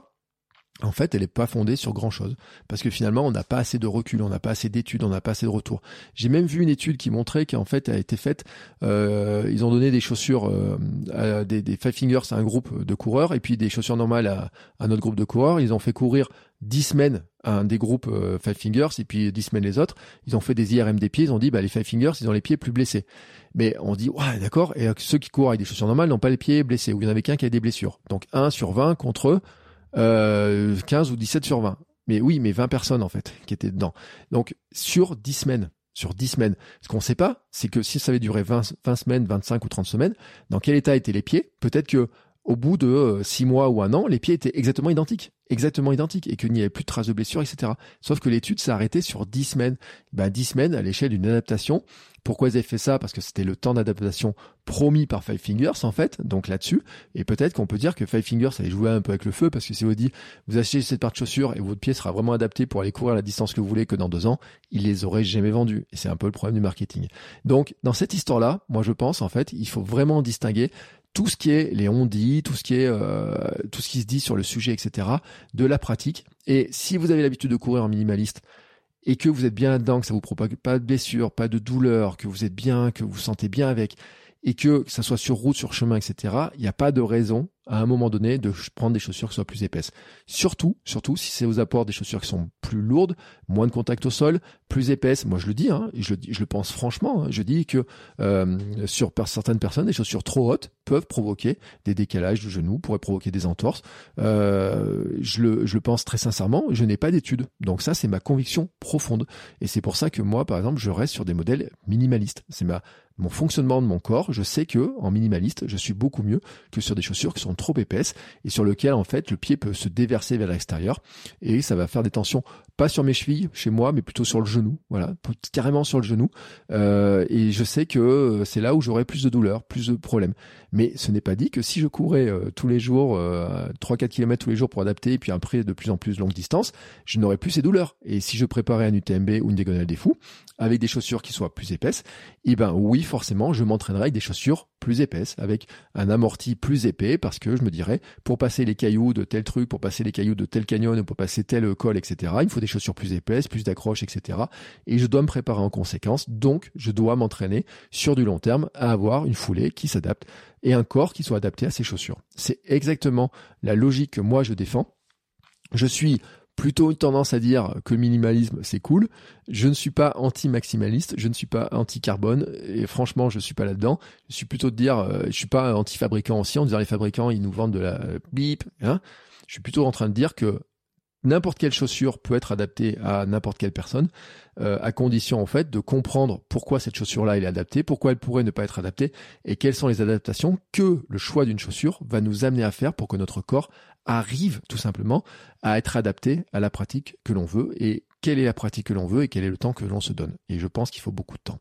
En fait, elle n'est pas fondée sur grand chose. Parce que finalement, on n'a pas assez de recul, on n'a pas assez d'études, on n'a pas assez de retours. J'ai même vu une étude qui montrait qu'en fait, elle a été faite, euh, ils ont donné des chaussures, euh, des, Five Fingers à un groupe de coureurs, et puis des chaussures normales à un autre groupe de coureurs. Ils ont fait courir 10 semaines à un des groupes euh, Five Fingers, et puis 10 semaines les autres. Ils ont fait des IRM des pieds, ils ont dit, bah, les Five Fingers, ils ont les pieds plus blessés. Mais on dit, ouais, d'accord, et ceux qui courent avec des chaussures normales n'ont pas les pieds blessés, ou il y en avait qu'un qui a des blessures. Donc 1 sur 20 contre euh, 15 ou 17 sur 20. Mais oui, mais 20 personnes en fait qui étaient dedans. Donc sur 10 semaines, sur 10 semaines. Ce qu'on ne sait pas, c'est que si ça avait duré 20, 20 semaines, 25 ou 30 semaines, dans quel état étaient les pieds? Peut-être que au bout de 6 euh, mois ou un an, les pieds étaient exactement identiques exactement identiques et qu'il n'y avait plus de traces de blessures, etc. Sauf que l'étude s'est arrêtée sur 10 semaines. Ben, 10 semaines à l'échelle d'une adaptation. Pourquoi ils avaient fait ça? Parce que c'était le temps d'adaptation promis par Five Fingers, en fait, donc là-dessus. Et peut-être qu'on peut dire que Five Fingers allait jouer un peu avec le feu, parce que si vous dites, vous achetez cette paire de chaussures et votre pied sera vraiment adapté pour aller courir la distance que vous voulez que dans deux ans, ils les auraient jamais vendus. Et c'est un peu le problème du marketing. Donc, dans cette histoire-là, moi je pense, en fait, il faut vraiment distinguer tout ce qui est les on-dit, tout ce qui est euh, tout ce qui se dit sur le sujet, etc., de la pratique. Et si vous avez l'habitude de courir en minimaliste et que vous êtes bien là-dedans, que ça vous provoque pas de blessures, pas de douleurs, que vous êtes bien, que vous vous sentez bien avec, et que, que ça soit sur route, sur chemin, etc., il n'y a pas de raison à un moment donné de prendre des chaussures qui soient plus épaisses. Surtout, surtout si c'est aux apports des chaussures qui sont plus lourdes, moins de contact au sol, plus épaisses. Moi, je le dis, hein, je, le, pense franchement. Hein, je dis que euh, sur certaines personnes, des chaussures trop hautes peuvent provoquer des décalages de genoux, pourraient provoquer des entorses. Euh, je, le, je le pense très sincèrement. Je n'ai pas d'études, donc ça, c'est ma conviction profonde. Et c'est pour ça que moi, par exemple, je reste sur des modèles minimalistes. C'est ma mon fonctionnement de mon corps. Je sais que en minimaliste, je suis beaucoup mieux que sur des chaussures qui sont trop épaisse et sur lequel en fait le pied peut se déverser vers l'extérieur et ça va faire des tensions pas sur mes chevilles chez moi mais plutôt sur le genou. Voilà carrément sur le genou. Euh, et je sais que euh, c'est là où j'aurai plus de douleurs plus de problèmes. Mais ce n'est pas dit que si je courais euh, tous les jours euh, 3-4 km tous les jours pour adapter et puis après de plus en plus longue distance je n'aurais plus ces douleurs. Et si je préparais un UTMB ou une diagonale des fous avec des chaussures qui soient plus épaisses eh ben oui forcément je m'entraînerai avec des chaussures plus épaisses avec un amorti plus épais parce que je me dirais pour passer les cailloux de tel truc, pour passer les cailloux de tel canyon, pour passer tel col, etc. Il faut des chaussures plus épaisses, plus d'accroches, etc. Et je dois me préparer en conséquence. Donc, je dois m'entraîner sur du long terme à avoir une foulée qui s'adapte et un corps qui soit adapté à ces chaussures. C'est exactement la logique que moi je défends. Je suis plutôt une tendance à dire que le minimalisme c'est cool. Je ne suis pas anti-maximaliste, je ne suis pas anti-carbone et franchement je suis pas là-dedans. Je suis plutôt de dire, euh, je suis pas anti-fabricant aussi en disant les fabricants ils nous vendent de la bip. Hein. Je suis plutôt en train de dire que n'importe quelle chaussure peut être adaptée à n'importe quelle personne, euh, à condition en fait de comprendre pourquoi cette chaussure-là est adaptée, pourquoi elle pourrait ne pas être adaptée, et quelles sont les adaptations que le choix d'une chaussure va nous amener à faire pour que notre corps arrive tout simplement à être adapté à la pratique que l'on veut et quelle est la pratique que l'on veut et quel est le temps que l'on se donne. Et je pense qu'il faut beaucoup de temps.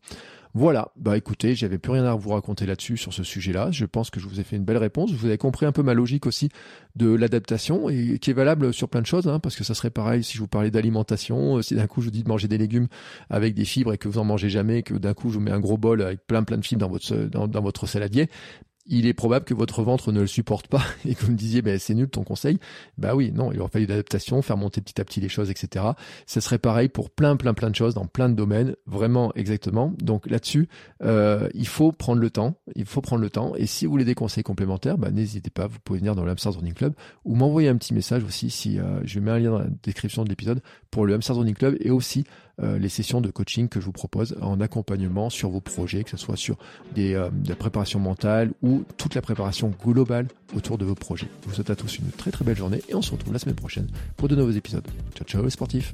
Voilà, bah écoutez, j'avais plus rien à vous raconter là-dessus sur ce sujet-là. Je pense que je vous ai fait une belle réponse. Vous avez compris un peu ma logique aussi de l'adaptation et qui est valable sur plein de choses, hein, parce que ça serait pareil si je vous parlais d'alimentation, si d'un coup je vous dis de manger des légumes avec des fibres et que vous en mangez jamais, que d'un coup je vous mets un gros bol avec plein plein de fibres dans votre saladier il est probable que votre ventre ne le supporte pas et que vous me disiez ben c'est nul ton conseil. Bah oui, non, il aurait fallu d'adaptation, faire monter petit à petit les choses, etc. Ce serait pareil pour plein plein plein de choses dans plein de domaines, vraiment exactement. Donc là-dessus, euh, il faut prendre le temps, il faut prendre le temps. Et si vous voulez des conseils complémentaires, bah, n'hésitez pas, vous pouvez venir dans le Hamsters Running Club ou m'envoyer un petit message aussi si euh, je mets un lien dans la description de l'épisode pour le Hamsters Running Club et aussi euh, les sessions de coaching que je vous propose en accompagnement sur vos projets, que ce soit sur euh, de la préparation mentale ou toute la préparation globale autour de vos projets. Je vous souhaite à tous une très très belle journée et on se retrouve la semaine prochaine pour de nouveaux épisodes. Ciao ciao les sportifs